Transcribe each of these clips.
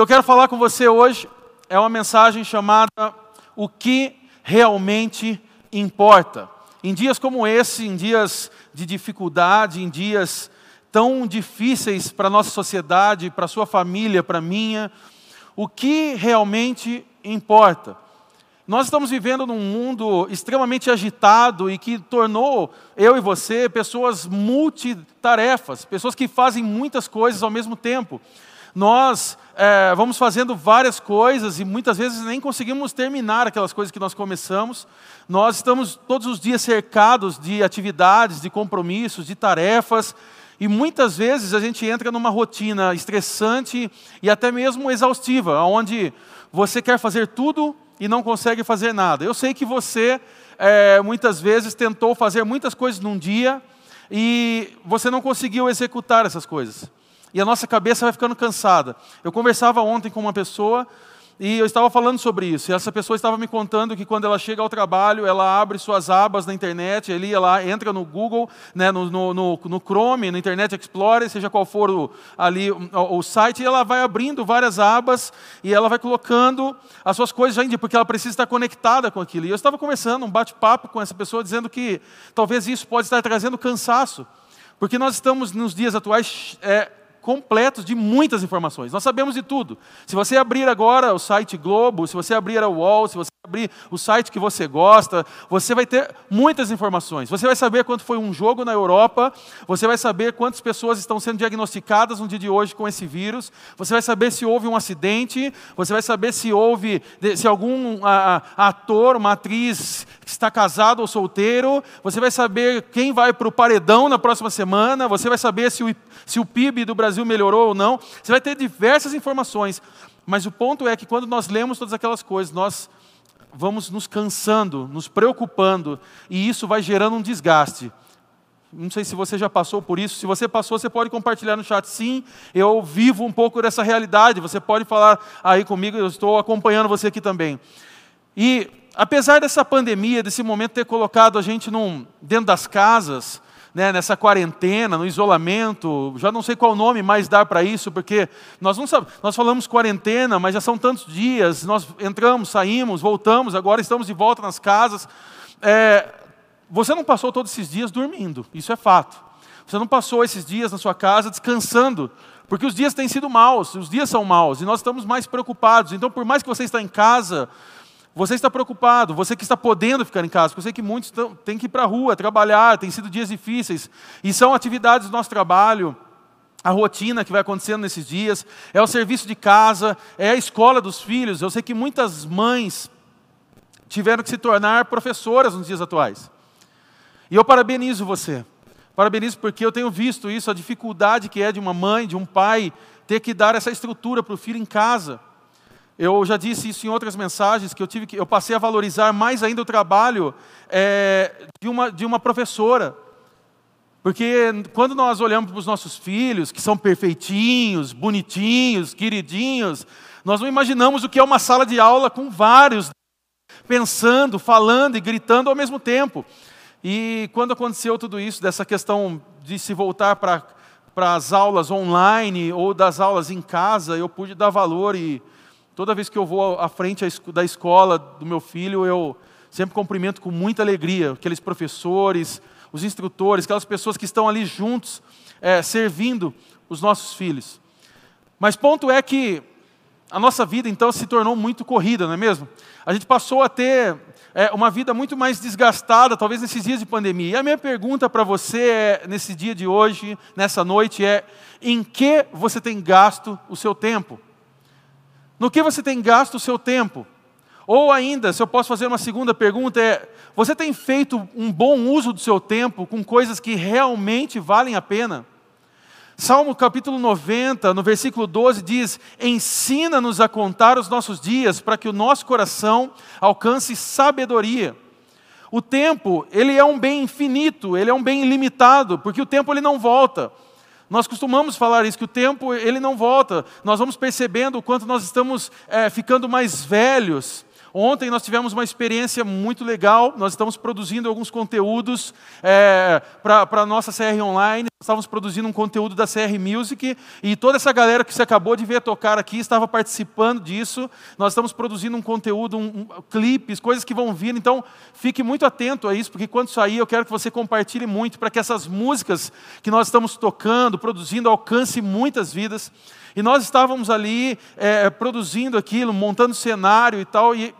que eu quero falar com você hoje é uma mensagem chamada O que realmente importa. Em dias como esse, em dias de dificuldade, em dias tão difíceis para a nossa sociedade, para a sua família, para a minha, o que realmente importa? Nós estamos vivendo num mundo extremamente agitado e que tornou eu e você pessoas multitarefas, pessoas que fazem muitas coisas ao mesmo tempo. Nós é, vamos fazendo várias coisas e muitas vezes nem conseguimos terminar aquelas coisas que nós começamos. Nós estamos todos os dias cercados de atividades, de compromissos, de tarefas. E muitas vezes a gente entra numa rotina estressante e até mesmo exaustiva, onde você quer fazer tudo e não consegue fazer nada. Eu sei que você é, muitas vezes tentou fazer muitas coisas num dia e você não conseguiu executar essas coisas. E a nossa cabeça vai ficando cansada. Eu conversava ontem com uma pessoa e eu estava falando sobre isso. E essa pessoa estava me contando que quando ela chega ao trabalho, ela abre suas abas na internet, ali ela entra no Google, né, no, no, no, no Chrome, no Internet Explorer, seja qual for o, ali o, o, site, e ela vai abrindo várias abas e ela vai colocando as suas coisas já porque ela precisa estar conectada com aquilo. E eu estava conversando, um bate-papo com essa pessoa, dizendo que talvez isso pode estar trazendo cansaço. Porque nós estamos, nos dias atuais, é, completos de muitas informações. Nós sabemos de tudo. Se você abrir agora o site Globo, se você abrir a UOL, se você abrir o site que você gosta, você vai ter muitas informações. Você vai saber quanto foi um jogo na Europa, você vai saber quantas pessoas estão sendo diagnosticadas no dia de hoje com esse vírus, você vai saber se houve um acidente, você vai saber se houve, se algum a, a, ator, uma atriz está casado ou solteiro, você vai saber quem vai para o paredão na próxima semana, você vai saber se o, se o PIB do Brasil melhorou ou não, você vai ter diversas informações. Mas o ponto é que quando nós lemos todas aquelas coisas, nós vamos nos cansando, nos preocupando, e isso vai gerando um desgaste. Não sei se você já passou por isso. Se você passou, você pode compartilhar no chat. Sim, eu vivo um pouco dessa realidade. Você pode falar aí comigo, eu estou acompanhando você aqui também. E apesar dessa pandemia, desse momento ter colocado a gente num, dentro das casas, né, nessa quarentena, no isolamento, já não sei qual nome mais dar para isso, porque nós não sabemos, nós falamos quarentena, mas já são tantos dias, nós entramos, saímos, voltamos, agora estamos de volta nas casas. É, você não passou todos esses dias dormindo, isso é fato. Você não passou esses dias na sua casa descansando, porque os dias têm sido maus, os dias são maus, e nós estamos mais preocupados. Então, por mais que você está em casa, você está preocupado, você que está podendo ficar em casa, eu sei que muitos têm que ir para a rua, trabalhar, tem sido dias difíceis, e são atividades do nosso trabalho, a rotina que vai acontecendo nesses dias, é o serviço de casa, é a escola dos filhos. Eu sei que muitas mães tiveram que se tornar professoras nos dias atuais. E eu parabenizo você. Parabenizo porque eu tenho visto isso, a dificuldade que é de uma mãe, de um pai, ter que dar essa estrutura para o filho em casa. Eu já disse isso em outras mensagens que eu tive que eu passei a valorizar mais ainda o trabalho é, de, uma, de uma professora. Porque quando nós olhamos para os nossos filhos, que são perfeitinhos, bonitinhos, queridinhos, nós não imaginamos o que é uma sala de aula com vários pensando, falando e gritando ao mesmo tempo. E quando aconteceu tudo isso, dessa questão de se voltar para, para as aulas online ou das aulas em casa, eu pude dar valor e Toda vez que eu vou à frente da escola do meu filho, eu sempre cumprimento com muita alegria aqueles professores, os instrutores, aquelas pessoas que estão ali juntos, é, servindo os nossos filhos. Mas ponto é que a nossa vida então se tornou muito corrida, não é mesmo? A gente passou a ter é, uma vida muito mais desgastada, talvez nesses dias de pandemia. E a minha pergunta para você é, nesse dia de hoje, nessa noite, é: em que você tem gasto o seu tempo? No que você tem gasto o seu tempo? Ou ainda, se eu posso fazer uma segunda pergunta, é: você tem feito um bom uso do seu tempo com coisas que realmente valem a pena? Salmo capítulo 90, no versículo 12, diz: Ensina-nos a contar os nossos dias para que o nosso coração alcance sabedoria. O tempo, ele é um bem infinito, ele é um bem ilimitado, porque o tempo ele não volta. Nós costumamos falar isso, que o tempo ele não volta. Nós vamos percebendo o quanto nós estamos é, ficando mais velhos, Ontem nós tivemos uma experiência muito legal, nós estamos produzindo alguns conteúdos é, para a nossa CR Online, estávamos produzindo um conteúdo da CR Music, e toda essa galera que você acabou de ver tocar aqui estava participando disso. Nós estamos produzindo um conteúdo, um, um, clipes, coisas que vão vir, então fique muito atento a isso, porque quando sair eu quero que você compartilhe muito, para que essas músicas que nós estamos tocando, produzindo, alcance muitas vidas. E nós estávamos ali é, produzindo aquilo, montando cenário e tal, e,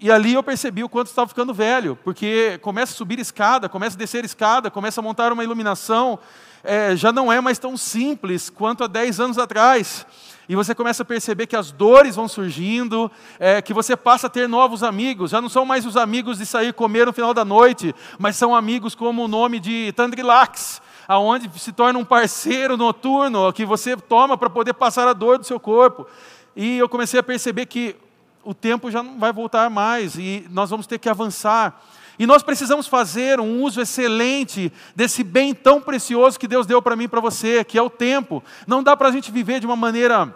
e ali eu percebi o quanto estava ficando velho, porque começa a subir escada, começa a descer escada, começa a montar uma iluminação, é, já não é mais tão simples quanto há 10 anos atrás. E você começa a perceber que as dores vão surgindo, é, que você passa a ter novos amigos. Já não são mais os amigos de sair comer no final da noite, mas são amigos como o nome de Tandrilax, aonde se torna um parceiro noturno que você toma para poder passar a dor do seu corpo. E eu comecei a perceber que o tempo já não vai voltar mais e nós vamos ter que avançar. E nós precisamos fazer um uso excelente desse bem tão precioso que Deus deu para mim e para você, que é o tempo. Não dá para a gente viver de uma maneira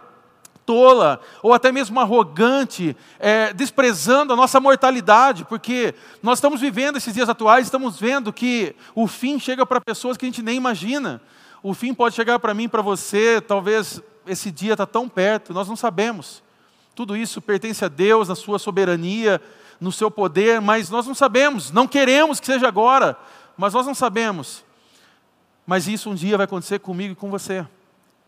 tola ou até mesmo arrogante, é, desprezando a nossa mortalidade, porque nós estamos vivendo esses dias atuais, estamos vendo que o fim chega para pessoas que a gente nem imagina. O fim pode chegar para mim, para você, talvez esse dia está tão perto, nós não sabemos. Tudo isso pertence a Deus, na sua soberania, no seu poder, mas nós não sabemos, não queremos que seja agora, mas nós não sabemos. Mas isso um dia vai acontecer comigo e com você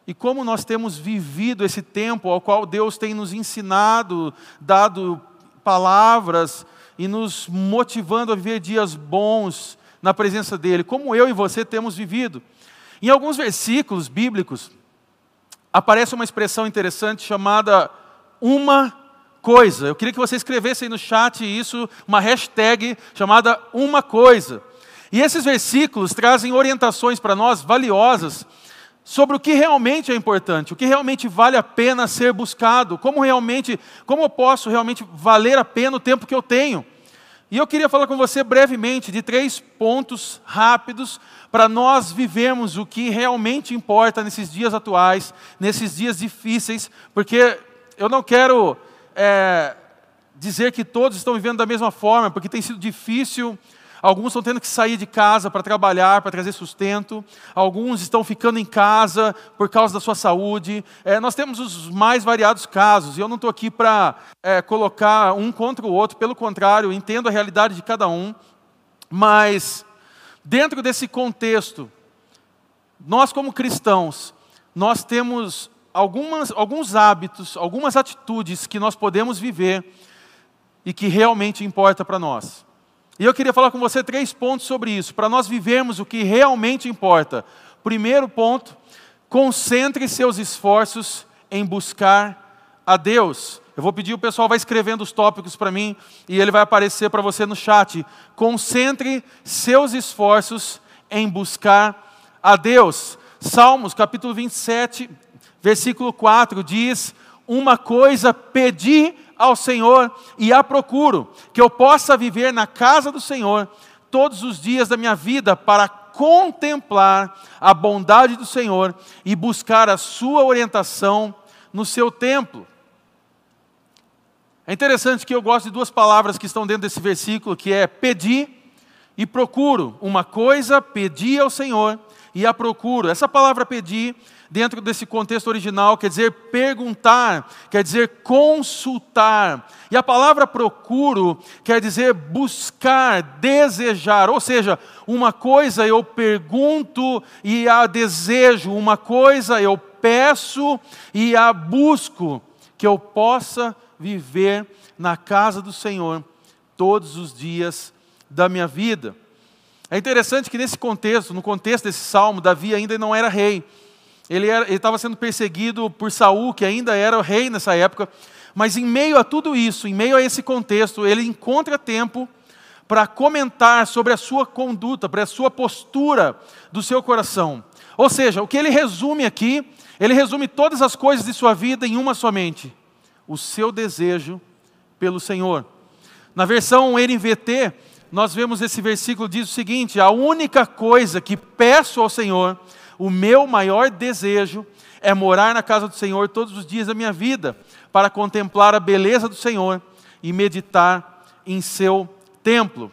e como nós temos vivido esse tempo ao qual Deus tem nos ensinado, dado palavras e nos motivando a viver dias bons na presença dEle, como eu e você temos vivido. Em alguns versículos bíblicos, aparece uma expressão interessante chamada uma coisa. Eu queria que você escrevesse aí no chat isso, uma hashtag chamada uma coisa. E esses versículos trazem orientações para nós valiosas sobre o que realmente é importante, o que realmente vale a pena ser buscado, como realmente, como eu posso realmente valer a pena o tempo que eu tenho. E eu queria falar com você brevemente de três pontos rápidos para nós vivermos o que realmente importa nesses dias atuais, nesses dias difíceis, porque eu não quero é, dizer que todos estão vivendo da mesma forma, porque tem sido difícil Alguns estão tendo que sair de casa para trabalhar, para trazer sustento. Alguns estão ficando em casa por causa da sua saúde. É, nós temos os mais variados casos. E eu não estou aqui para é, colocar um contra o outro. Pelo contrário, entendo a realidade de cada um. Mas, dentro desse contexto, nós como cristãos, nós temos algumas, alguns hábitos, algumas atitudes que nós podemos viver e que realmente importa para nós. E eu queria falar com você três pontos sobre isso, para nós vivermos o que realmente importa. Primeiro ponto, concentre seus esforços em buscar a Deus. Eu vou pedir o pessoal vai escrevendo os tópicos para mim e ele vai aparecer para você no chat. Concentre seus esforços em buscar a Deus. Salmos capítulo 27, versículo 4 diz: Uma coisa pedi ao Senhor e a procuro, que eu possa viver na casa do Senhor todos os dias da minha vida para contemplar a bondade do Senhor e buscar a sua orientação no seu templo. É interessante que eu gosto de duas palavras que estão dentro desse versículo, que é pedir e procuro. Uma coisa, pedir ao Senhor e a procuro. Essa palavra pedir dentro desse contexto original, quer dizer perguntar, quer dizer consultar. E a palavra procuro quer dizer buscar, desejar. Ou seja, uma coisa eu pergunto e a desejo, uma coisa eu peço e a busco, que eu possa viver na casa do Senhor todos os dias da minha vida. É interessante que nesse contexto, no contexto desse salmo, Davi ainda não era rei. Ele estava sendo perseguido por Saul, que ainda era o rei nessa época. Mas em meio a tudo isso, em meio a esse contexto, ele encontra tempo para comentar sobre a sua conduta, para a sua postura do seu coração. Ou seja, o que ele resume aqui, ele resume todas as coisas de sua vida em uma somente: o seu desejo pelo Senhor. Na versão NVT, nós vemos esse versículo diz o seguinte: a única coisa que peço ao Senhor o meu maior desejo é morar na casa do Senhor todos os dias da minha vida, para contemplar a beleza do Senhor e meditar em seu templo.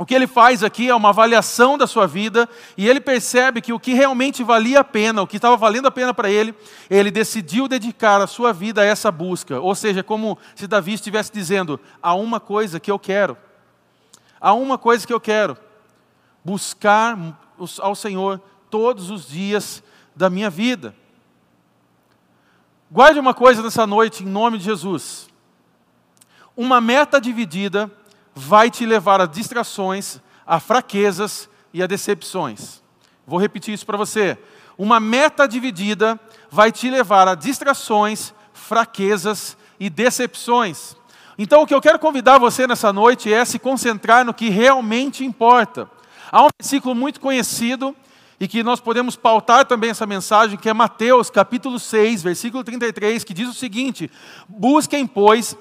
O que ele faz aqui é uma avaliação da sua vida e ele percebe que o que realmente valia a pena, o que estava valendo a pena para ele, ele decidiu dedicar a sua vida a essa busca. Ou seja, como se Davi estivesse dizendo: há uma coisa que eu quero, há uma coisa que eu quero, buscar ao Senhor todos os dias da minha vida. Guarde uma coisa nessa noite, em nome de Jesus. Uma meta dividida vai te levar a distrações, a fraquezas e a decepções. Vou repetir isso para você. Uma meta dividida vai te levar a distrações, fraquezas e decepções. Então, o que eu quero convidar você nessa noite é se concentrar no que realmente importa. Há um versículo muito conhecido e que nós podemos pautar também essa mensagem, que é Mateus capítulo 6, versículo 33, que diz o seguinte: Busquem, pois,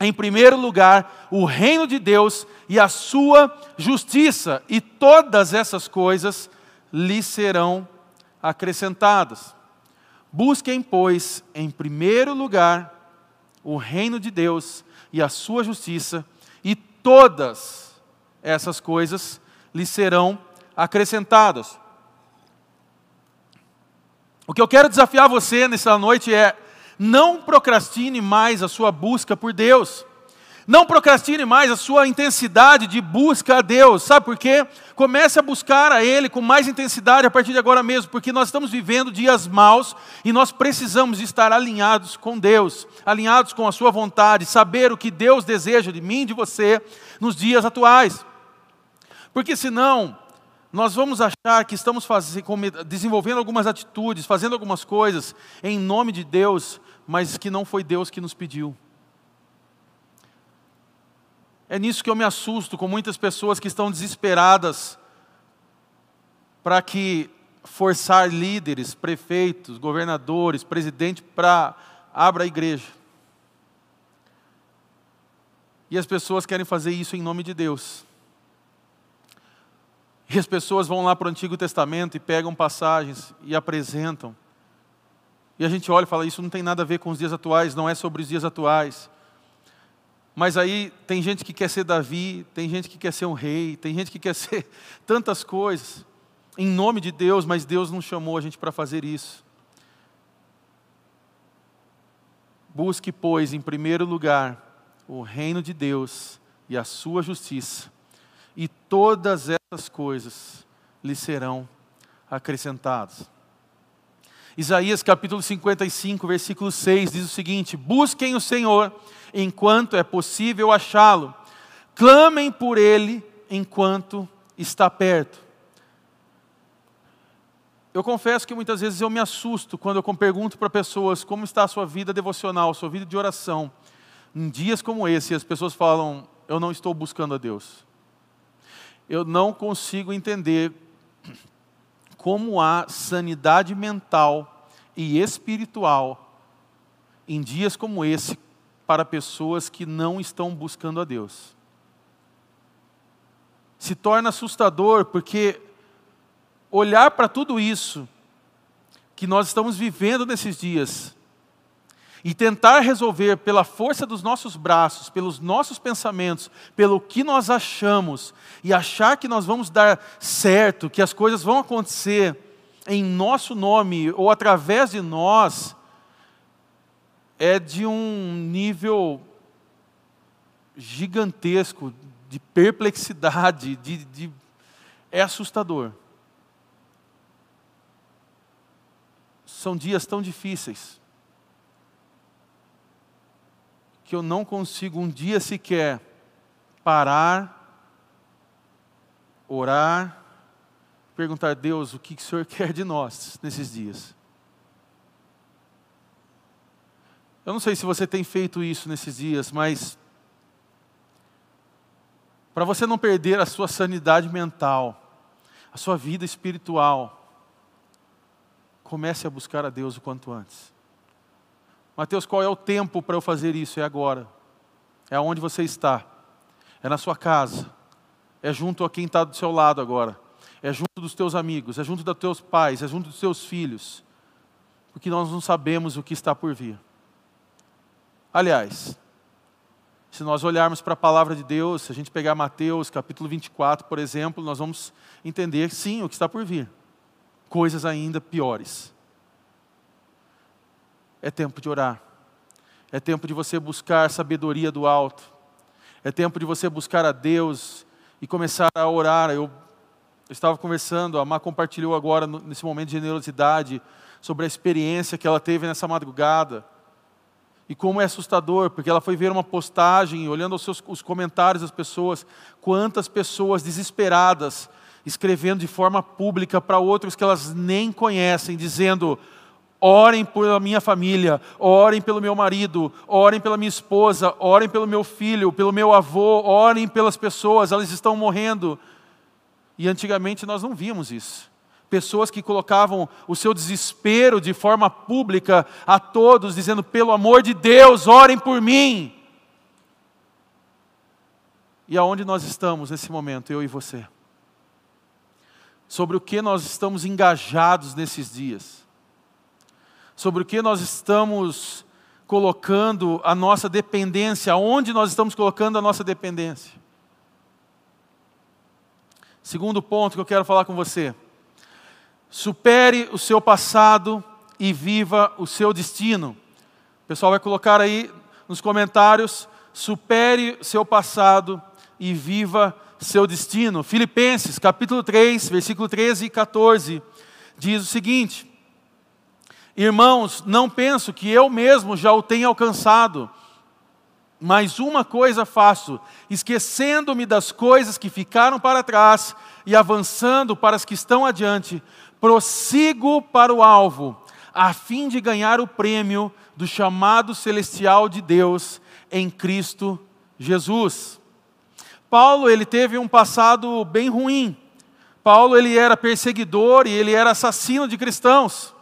em primeiro lugar o reino de Deus e a sua justiça, e todas essas coisas lhe serão acrescentadas. Busquem, pois, em primeiro lugar o reino de Deus e a sua justiça, e todas essas coisas lhe serão acrescentadas. O que eu quero desafiar você nessa noite é não procrastine mais a sua busca por Deus. Não procrastine mais a sua intensidade de busca a Deus. Sabe por quê? Comece a buscar a Ele com mais intensidade a partir de agora mesmo, porque nós estamos vivendo dias maus e nós precisamos estar alinhados com Deus, alinhados com a Sua vontade, saber o que Deus deseja de mim e de você nos dias atuais. Porque senão, nós vamos achar que estamos fazendo, desenvolvendo algumas atitudes, fazendo algumas coisas em nome de Deus, mas que não foi Deus que nos pediu. É nisso que eu me assusto com muitas pessoas que estão desesperadas para que forçar líderes, prefeitos, governadores, presidente para abra a igreja. E as pessoas querem fazer isso em nome de Deus. E as pessoas vão lá para o Antigo Testamento e pegam passagens e apresentam. E a gente olha e fala: Isso não tem nada a ver com os dias atuais, não é sobre os dias atuais. Mas aí tem gente que quer ser Davi, tem gente que quer ser um rei, tem gente que quer ser tantas coisas, em nome de Deus, mas Deus não chamou a gente para fazer isso. Busque, pois, em primeiro lugar, o reino de Deus e a sua justiça, e todas essas coisas lhe serão acrescentadas. Isaías capítulo 55, versículo 6 diz o seguinte: Busquem o Senhor enquanto é possível achá-lo, clamem por ele enquanto está perto. Eu confesso que muitas vezes eu me assusto quando eu pergunto para pessoas como está a sua vida devocional, sua vida de oração. Em dias como esse, as pessoas falam: Eu não estou buscando a Deus. Eu não consigo entender como há sanidade mental e espiritual em dias como esse para pessoas que não estão buscando a Deus. Se torna assustador porque olhar para tudo isso que nós estamos vivendo nesses dias e tentar resolver pela força dos nossos braços, pelos nossos pensamentos, pelo que nós achamos, e achar que nós vamos dar certo, que as coisas vão acontecer em nosso nome ou através de nós, é de um nível gigantesco de perplexidade, de, de é assustador. São dias tão difíceis que eu não consigo um dia sequer parar, orar, perguntar a Deus o que o Senhor quer de nós nesses dias. Eu não sei se você tem feito isso nesses dias, mas para você não perder a sua sanidade mental, a sua vida espiritual, comece a buscar a Deus o quanto antes. Mateus, qual é o tempo para eu fazer isso? É agora. É onde você está. É na sua casa. É junto a quem está do seu lado agora. É junto dos teus amigos. É junto dos teus pais. É junto dos teus filhos. Porque nós não sabemos o que está por vir. Aliás, Se nós olharmos para a palavra de Deus, se a gente pegar Mateus capítulo 24, por exemplo, nós vamos entender sim o que está por vir. Coisas ainda piores. É tempo de orar. É tempo de você buscar sabedoria do alto. É tempo de você buscar a Deus e começar a orar. Eu, estava conversando, a Má compartilhou agora, nesse momento de generosidade, sobre a experiência que ela teve nessa madrugada e como é assustador, porque ela foi ver uma postagem, olhando os, seus, os comentários das pessoas, quantas pessoas desesperadas escrevendo de forma pública para outros que elas nem conhecem, dizendo: orem pela minha família, orem pelo meu marido, orem pela minha esposa, orem pelo meu filho, pelo meu avô, orem pelas pessoas, elas estão morrendo. E antigamente nós não víamos isso pessoas que colocavam o seu desespero de forma pública a todos, dizendo: pelo amor de Deus, orem por mim. E aonde nós estamos nesse momento, eu e você? Sobre o que nós estamos engajados nesses dias? Sobre o que nós estamos colocando a nossa dependência? Aonde nós estamos colocando a nossa dependência? Segundo ponto que eu quero falar com você Supere o seu passado e viva o seu destino. O pessoal vai colocar aí nos comentários: supere seu passado e viva seu destino. Filipenses, capítulo 3, versículo 13 e 14, diz o seguinte: Irmãos, não penso que eu mesmo já o tenha alcançado, mas uma coisa faço, esquecendo-me das coisas que ficaram para trás e avançando para as que estão adiante, prossigo para o alvo, a fim de ganhar o prêmio do chamado celestial de Deus em Cristo Jesus. Paulo, ele teve um passado bem ruim. Paulo, ele era perseguidor e ele era assassino de cristãos.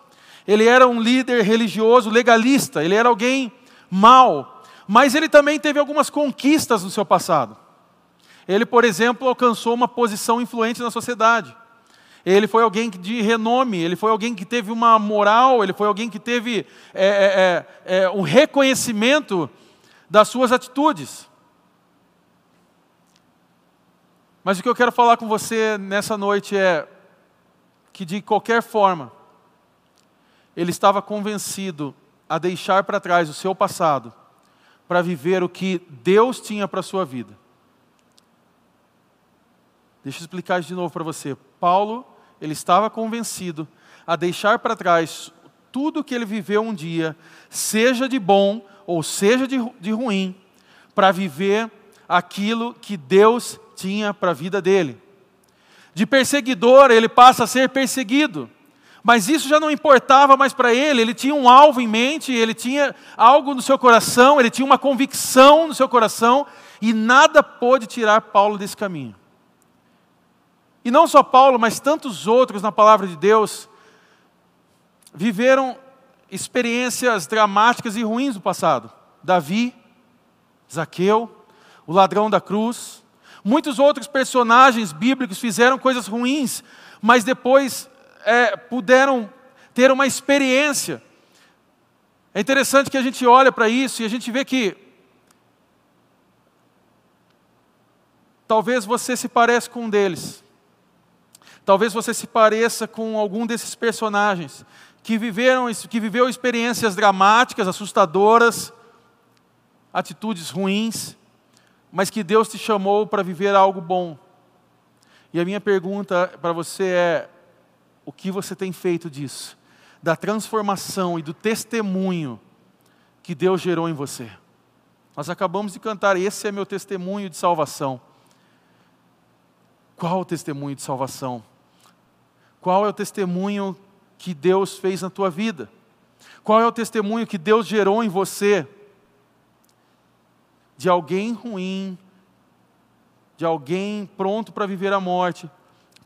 Ele era um líder religioso legalista, ele era alguém mau, mas ele também teve algumas conquistas no seu passado. Ele, por exemplo, alcançou uma posição influente na sociedade. Ele foi alguém de renome, ele foi alguém que teve uma moral, ele foi alguém que teve é, é, é, é, um reconhecimento das suas atitudes. Mas o que eu quero falar com você nessa noite é que, de qualquer forma, ele estava convencido a deixar para trás o seu passado para viver o que Deus tinha para a sua vida. Deixa eu explicar isso de novo para você. Paulo, ele estava convencido a deixar para trás tudo que ele viveu um dia, seja de bom ou seja de, de ruim, para viver aquilo que Deus tinha para a vida dele. De perseguidor, ele passa a ser perseguido. Mas isso já não importava mais para ele, ele tinha um alvo em mente, ele tinha algo no seu coração, ele tinha uma convicção no seu coração, e nada pôde tirar Paulo desse caminho. E não só Paulo, mas tantos outros na palavra de Deus viveram experiências dramáticas e ruins no passado. Davi, Zaqueu, o ladrão da cruz, muitos outros personagens bíblicos fizeram coisas ruins, mas depois é, puderam ter uma experiência. É interessante que a gente olha para isso e a gente vê que talvez você se pareça com um deles. Talvez você se pareça com algum desses personagens que viveram, que viveu experiências dramáticas, assustadoras, atitudes ruins, mas que Deus te chamou para viver algo bom. E a minha pergunta para você é: o que você tem feito disso? Da transformação e do testemunho que Deus gerou em você. Nós acabamos de cantar, esse é meu testemunho de salvação. Qual o testemunho de salvação? Qual é o testemunho que Deus fez na tua vida? Qual é o testemunho que Deus gerou em você? De alguém ruim, de alguém pronto para viver a morte,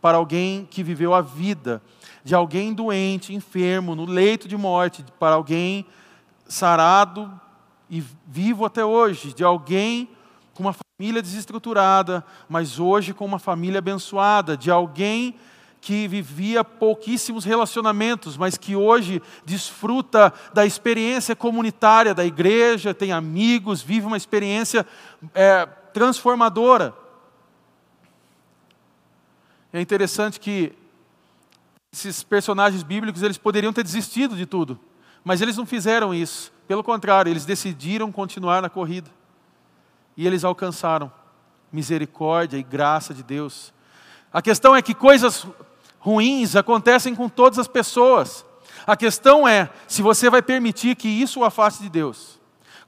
para alguém que viveu a vida, de alguém doente, enfermo, no leito de morte, para alguém sarado e vivo até hoje, de alguém com uma família desestruturada, mas hoje com uma família abençoada, de alguém que vivia pouquíssimos relacionamentos, mas que hoje desfruta da experiência comunitária da igreja, tem amigos, vive uma experiência é, transformadora. É interessante que esses personagens bíblicos eles poderiam ter desistido de tudo, mas eles não fizeram isso. Pelo contrário, eles decidiram continuar na corrida e eles alcançaram misericórdia e graça de Deus. A questão é que coisas ruins acontecem com todas as pessoas. A questão é se você vai permitir que isso o afaste de Deus.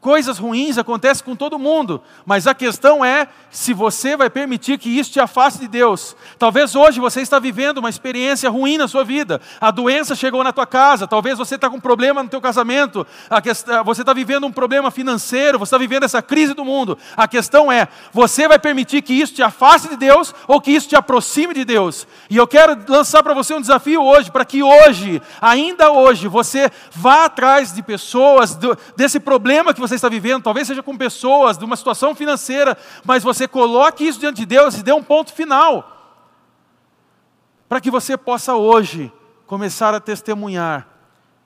Coisas ruins acontecem com todo mundo, mas a questão é se você vai permitir que isso te afaste de Deus. Talvez hoje você está vivendo uma experiência ruim na sua vida. A doença chegou na tua casa, talvez você está com um problema no teu casamento, questão, você está vivendo um problema financeiro, você está vivendo essa crise do mundo. A questão é, você vai permitir que isso te afaste de Deus ou que isso te aproxime de Deus? E eu quero lançar para você um desafio hoje, para que hoje, ainda hoje, você vá atrás de pessoas, desse problema que você você está vivendo, talvez seja com pessoas, de uma situação financeira, mas você coloque isso diante de Deus e dê um ponto final. Para que você possa hoje começar a testemunhar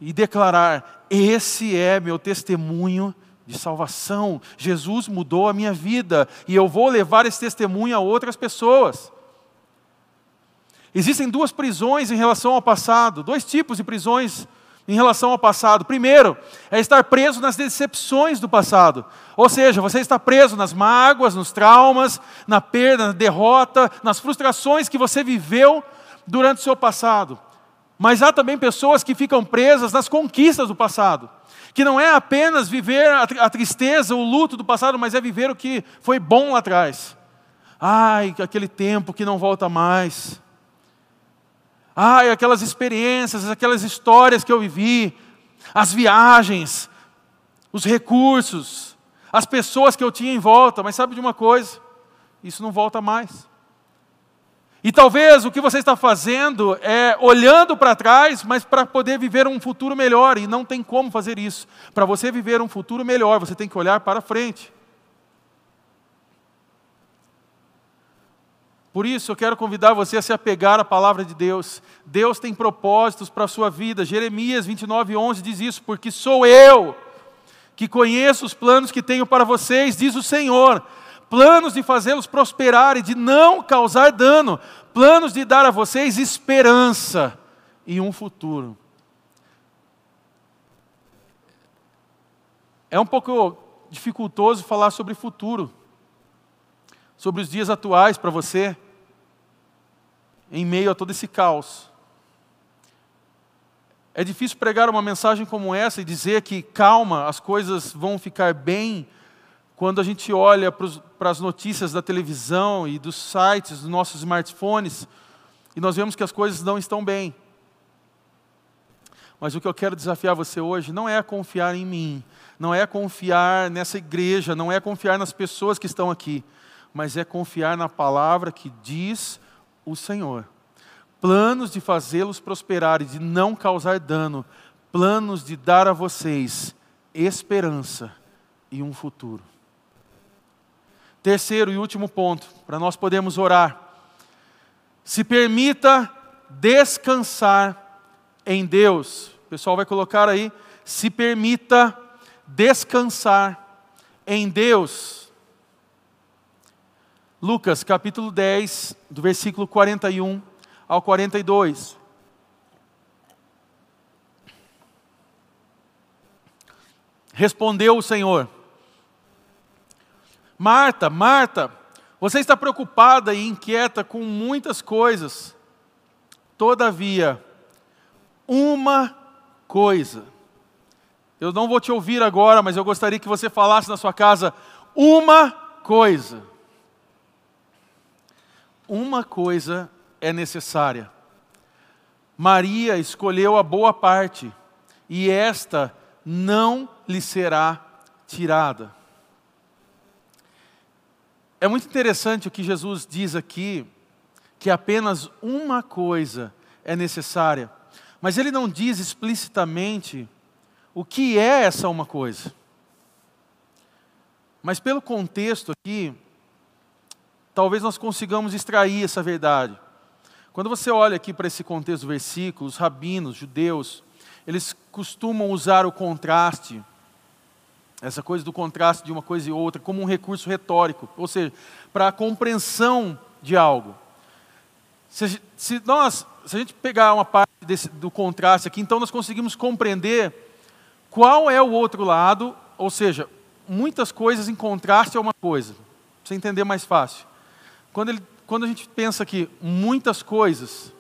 e declarar: esse é meu testemunho de salvação. Jesus mudou a minha vida e eu vou levar esse testemunho a outras pessoas. Existem duas prisões em relação ao passado, dois tipos de prisões em relação ao passado. Primeiro, é estar preso nas decepções do passado. Ou seja, você está preso nas mágoas, nos traumas, na perda, na derrota, nas frustrações que você viveu durante o seu passado. Mas há também pessoas que ficam presas nas conquistas do passado. Que não é apenas viver a tristeza, o luto do passado, mas é viver o que foi bom lá atrás. Ai, aquele tempo que não volta mais. Ai, aquelas experiências, aquelas histórias que eu vivi, as viagens, os recursos, as pessoas que eu tinha em volta, mas sabe de uma coisa? Isso não volta mais. E talvez o que você está fazendo é olhando para trás, mas para poder viver um futuro melhor, e não tem como fazer isso. Para você viver um futuro melhor, você tem que olhar para frente. Por isso eu quero convidar você a se apegar à palavra de Deus. Deus tem propósitos para a sua vida. Jeremias 29, 11 diz isso, porque sou eu que conheço os planos que tenho para vocês, diz o Senhor. Planos de fazê-los prosperar e de não causar dano. Planos de dar a vocês esperança e um futuro. É um pouco dificultoso falar sobre futuro, sobre os dias atuais para você em meio a todo esse caos. É difícil pregar uma mensagem como essa e dizer que, calma, as coisas vão ficar bem, quando a gente olha para as notícias da televisão e dos sites, dos nossos smartphones, e nós vemos que as coisas não estão bem. Mas o que eu quero desafiar você hoje não é confiar em mim, não é confiar nessa igreja, não é confiar nas pessoas que estão aqui, mas é confiar na palavra que diz o Senhor. Planos de fazê-los prosperar e de não causar dano, planos de dar a vocês esperança e um futuro. Terceiro e último ponto, para nós podermos orar. Se permita descansar em Deus. O pessoal vai colocar aí, se permita descansar em Deus. Lucas capítulo 10, do versículo 41 ao 42. Respondeu o Senhor: Marta, Marta, você está preocupada e inquieta com muitas coisas. Todavia, uma coisa. Eu não vou te ouvir agora, mas eu gostaria que você falasse na sua casa uma coisa uma coisa é necessária. Maria escolheu a boa parte, e esta não lhe será tirada. É muito interessante o que Jesus diz aqui, que apenas uma coisa é necessária, mas ele não diz explicitamente o que é essa uma coisa. Mas pelo contexto aqui, talvez nós consigamos extrair essa verdade. Quando você olha aqui para esse contexto do versículo, os rabinos, judeus, eles costumam usar o contraste, essa coisa do contraste de uma coisa e outra, como um recurso retórico, ou seja, para a compreensão de algo. Se, se, nós, se a gente pegar uma parte desse, do contraste aqui, então nós conseguimos compreender qual é o outro lado, ou seja, muitas coisas em contraste a uma coisa, para você entender mais fácil. Quando, ele, quando a gente pensa que muitas coisas,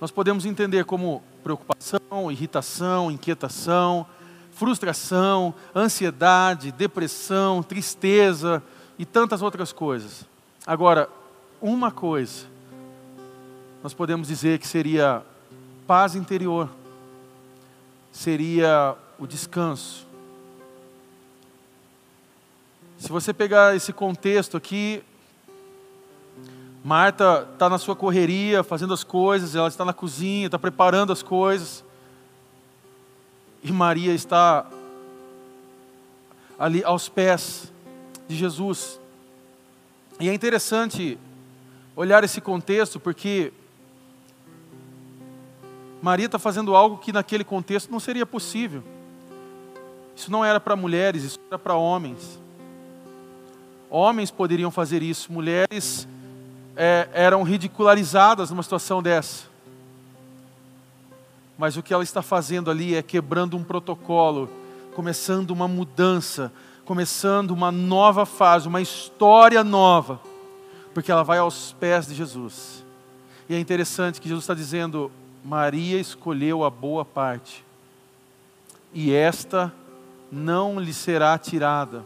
nós podemos entender como preocupação, irritação, inquietação, frustração, ansiedade, depressão, tristeza e tantas outras coisas. Agora, uma coisa, nós podemos dizer que seria paz interior, seria o descanso. Se você pegar esse contexto aqui, Marta está na sua correria, fazendo as coisas, ela está na cozinha, está preparando as coisas. E Maria está ali aos pés de Jesus. E é interessante olhar esse contexto, porque Maria está fazendo algo que naquele contexto não seria possível. Isso não era para mulheres, isso era para homens. Homens poderiam fazer isso, mulheres é, eram ridicularizadas numa situação dessa. Mas o que ela está fazendo ali é quebrando um protocolo, começando uma mudança, começando uma nova fase, uma história nova, porque ela vai aos pés de Jesus. E é interessante que Jesus está dizendo: Maria escolheu a boa parte, e esta não lhe será tirada.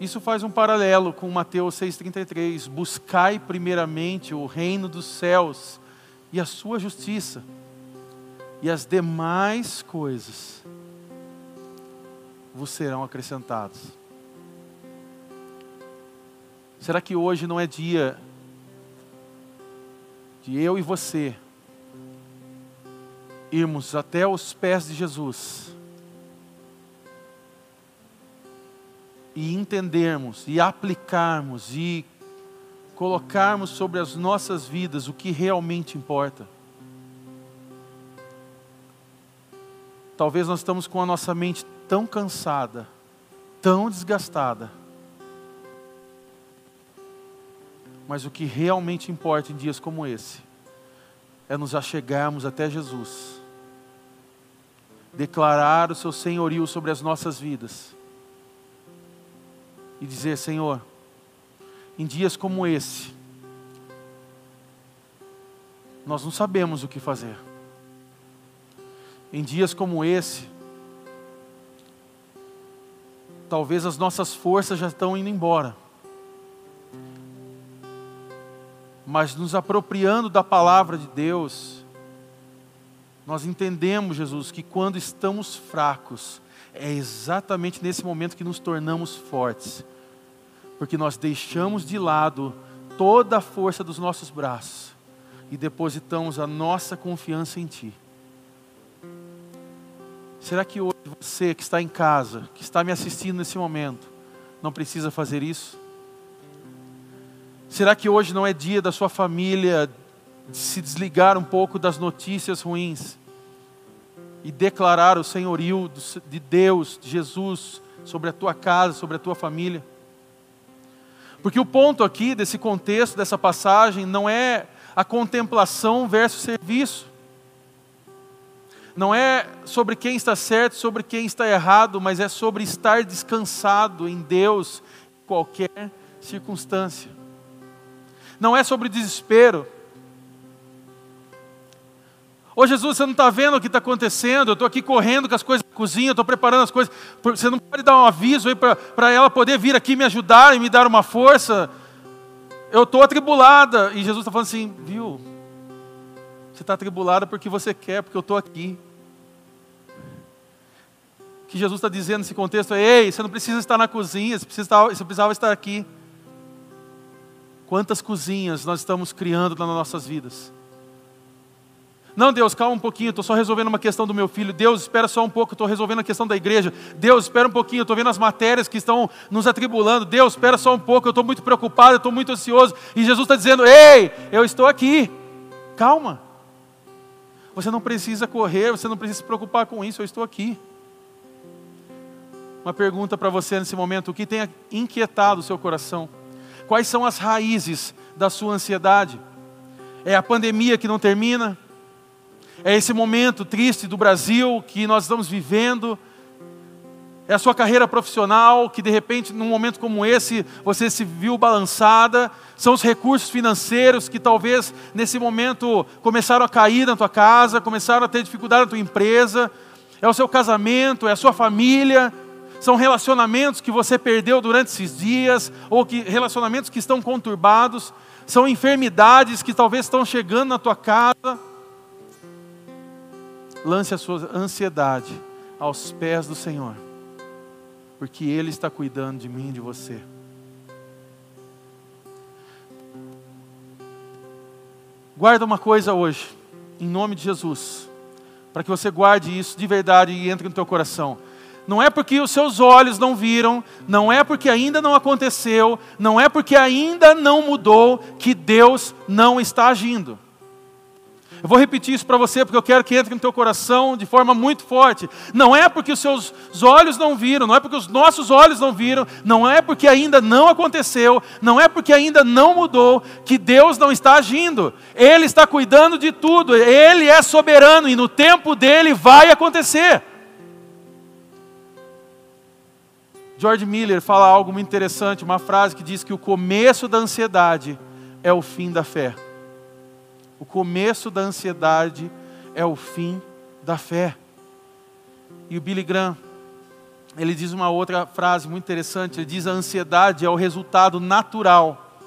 Isso faz um paralelo com Mateus 6,33. Buscai primeiramente o reino dos céus e a sua justiça, e as demais coisas vos serão acrescentadas. Será que hoje não é dia de eu e você irmos até os pés de Jesus? E entendermos e aplicarmos e colocarmos sobre as nossas vidas o que realmente importa. Talvez nós estamos com a nossa mente tão cansada, tão desgastada. Mas o que realmente importa em dias como esse é nos achegarmos até Jesus, declarar o seu senhorio sobre as nossas vidas e dizer: Senhor, em dias como esse, nós não sabemos o que fazer. Em dias como esse, talvez as nossas forças já estão indo embora. Mas nos apropriando da palavra de Deus, nós entendemos, Jesus, que quando estamos fracos, é exatamente nesse momento que nos tornamos fortes porque nós deixamos de lado toda a força dos nossos braços e depositamos a nossa confiança em Ti. Será que hoje você que está em casa, que está me assistindo nesse momento, não precisa fazer isso? Será que hoje não é dia da sua família se desligar um pouco das notícias ruins e declarar o senhorio de Deus, de Jesus, sobre a tua casa, sobre a tua família? Porque o ponto aqui desse contexto, dessa passagem, não é a contemplação versus serviço. Não é sobre quem está certo, sobre quem está errado, mas é sobre estar descansado em Deus em qualquer circunstância. Não é sobre desespero, Ô Jesus, você não está vendo o que está acontecendo? Eu estou aqui correndo com as coisas da cozinha, estou preparando as coisas. Você não pode dar um aviso aí para ela poder vir aqui me ajudar e me dar uma força? Eu estou atribulada. E Jesus está falando assim, viu? Você está atribulada porque você quer, porque eu estou aqui. O que Jesus está dizendo nesse contexto é: ei, você não precisa estar na cozinha, você, precisa você precisava estar aqui. Quantas cozinhas nós estamos criando nas nossas vidas? Não, Deus, calma um pouquinho, estou só resolvendo uma questão do meu filho. Deus, espera só um pouco, estou resolvendo a questão da igreja. Deus, espera um pouquinho, estou vendo as matérias que estão nos atribulando. Deus, espera só um pouco, eu estou muito preocupado, estou muito ansioso. E Jesus está dizendo: Ei, eu estou aqui. Calma. Você não precisa correr, você não precisa se preocupar com isso, eu estou aqui. Uma pergunta para você nesse momento: o que tem inquietado o seu coração? Quais são as raízes da sua ansiedade? É a pandemia que não termina? É esse momento triste do Brasil que nós estamos vivendo. É a sua carreira profissional que de repente, num momento como esse, você se viu balançada. São os recursos financeiros que talvez nesse momento começaram a cair na tua casa, começaram a ter dificuldade na tua empresa. É o seu casamento, é a sua família. São relacionamentos que você perdeu durante esses dias, ou que relacionamentos que estão conturbados. São enfermidades que talvez estão chegando na tua casa lance a sua ansiedade aos pés do Senhor, porque Ele está cuidando de mim e de você. Guarda uma coisa hoje, em nome de Jesus, para que você guarde isso de verdade e entre no teu coração. Não é porque os seus olhos não viram, não é porque ainda não aconteceu, não é porque ainda não mudou que Deus não está agindo. Eu vou repetir isso para você porque eu quero que entre no teu coração de forma muito forte. Não é porque os seus olhos não viram, não é porque os nossos olhos não viram, não é porque ainda não aconteceu, não é porque ainda não mudou que Deus não está agindo. Ele está cuidando de tudo, ele é soberano e no tempo dele vai acontecer. George Miller fala algo muito interessante, uma frase que diz que o começo da ansiedade é o fim da fé. O começo da ansiedade é o fim da fé. E o Billy Graham, ele diz uma outra frase muito interessante, ele diz a ansiedade é o resultado natural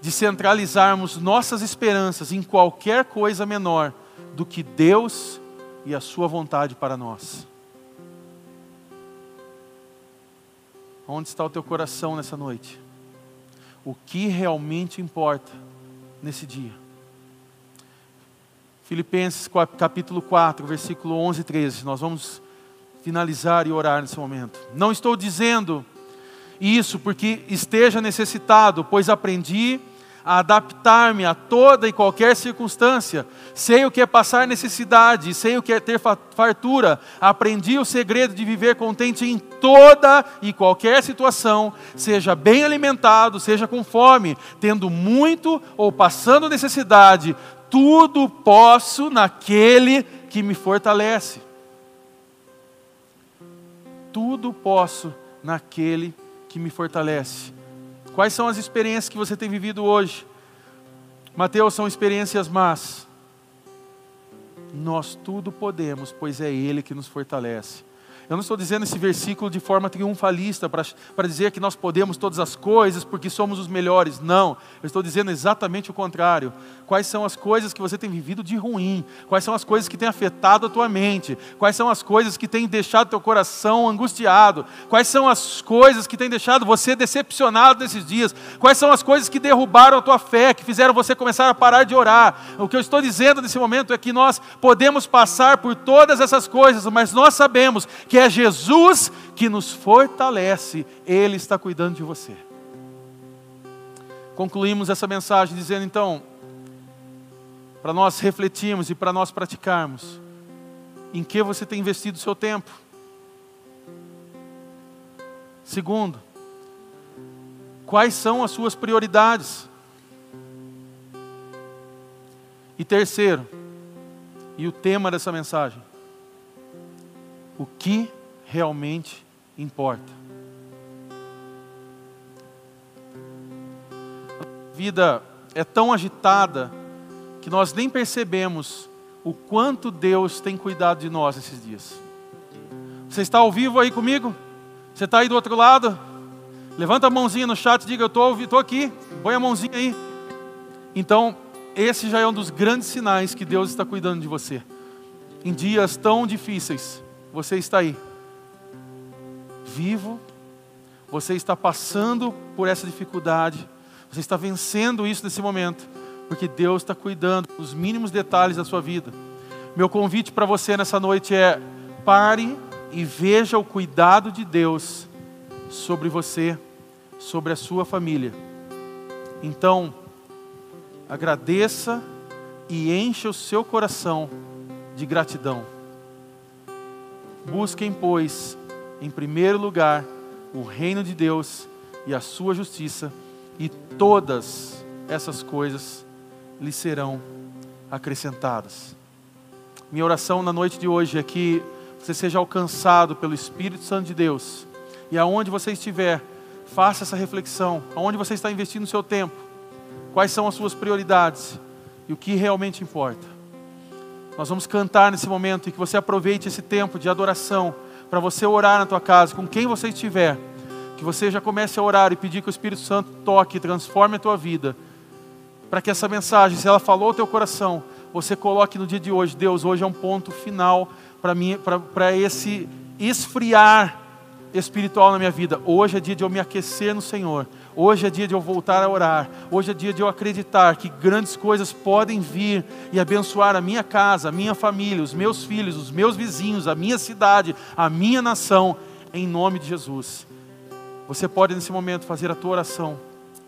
de centralizarmos nossas esperanças em qualquer coisa menor do que Deus e a sua vontade para nós. Onde está o teu coração nessa noite? O que realmente importa nesse dia? Filipenses capítulo 4, versículo 11 e 13. Nós vamos finalizar e orar nesse momento. Não estou dizendo isso porque esteja necessitado, pois aprendi a adaptar-me a toda e qualquer circunstância. Sei o que é passar necessidade, sei o que é ter fartura. Aprendi o segredo de viver contente em toda e qualquer situação, seja bem alimentado, seja com fome, tendo muito ou passando necessidade tudo posso naquele que me fortalece. Tudo posso naquele que me fortalece. Quais são as experiências que você tem vivido hoje? Mateus, são experiências más. Nós tudo podemos, pois é Ele que nos fortalece. Eu não estou dizendo esse versículo de forma triunfalista para dizer que nós podemos todas as coisas porque somos os melhores. Não. Eu estou dizendo exatamente o contrário. Quais são as coisas que você tem vivido de ruim? Quais são as coisas que têm afetado a tua mente? Quais são as coisas que têm deixado teu coração angustiado? Quais são as coisas que têm deixado você decepcionado nesses dias? Quais são as coisas que derrubaram a tua fé, que fizeram você começar a parar de orar? O que eu estou dizendo nesse momento é que nós podemos passar por todas essas coisas, mas nós sabemos que é Jesus que nos fortalece, Ele está cuidando de você. Concluímos essa mensagem dizendo então, para nós refletirmos e para nós praticarmos, em que você tem investido o seu tempo? Segundo, quais são as suas prioridades? E terceiro, e o tema dessa mensagem, o que realmente importa. A vida é tão agitada que nós nem percebemos o quanto Deus tem cuidado de nós esses dias. Você está ao vivo aí comigo? Você está aí do outro lado? Levanta a mãozinha no chat e diga: Eu estou aqui. Põe a mãozinha aí. Então, esse já é um dos grandes sinais que Deus está cuidando de você. Em dias tão difíceis, você está aí vivo, você está passando por essa dificuldade, você está vencendo isso nesse momento, porque Deus está cuidando dos mínimos detalhes da sua vida. Meu convite para você nessa noite é: pare e veja o cuidado de Deus sobre você, sobre a sua família. Então, agradeça e encha o seu coração de gratidão. Busquem, pois, em primeiro lugar, o reino de Deus e a sua justiça, e todas essas coisas lhe serão acrescentadas. Minha oração na noite de hoje é que você seja alcançado pelo Espírito Santo de Deus e aonde você estiver, faça essa reflexão. Aonde você está investindo o seu tempo? Quais são as suas prioridades? E o que realmente importa? Nós vamos cantar nesse momento e que você aproveite esse tempo de adoração para você orar na tua casa, com quem você estiver. Que você já comece a orar e pedir que o Espírito Santo toque transforme a tua vida. Para que essa mensagem, se ela falou ao teu coração, você coloque no dia de hoje, Deus, hoje é um ponto final para esse esfriar espiritual na minha vida. Hoje é dia de eu me aquecer no Senhor. Hoje é dia de eu voltar a orar. Hoje é dia de eu acreditar que grandes coisas podem vir e abençoar a minha casa, a minha família, os meus filhos, os meus vizinhos, a minha cidade, a minha nação, em nome de Jesus. Você pode nesse momento fazer a tua oração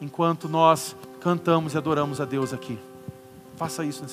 enquanto nós cantamos e adoramos a Deus aqui. Faça isso.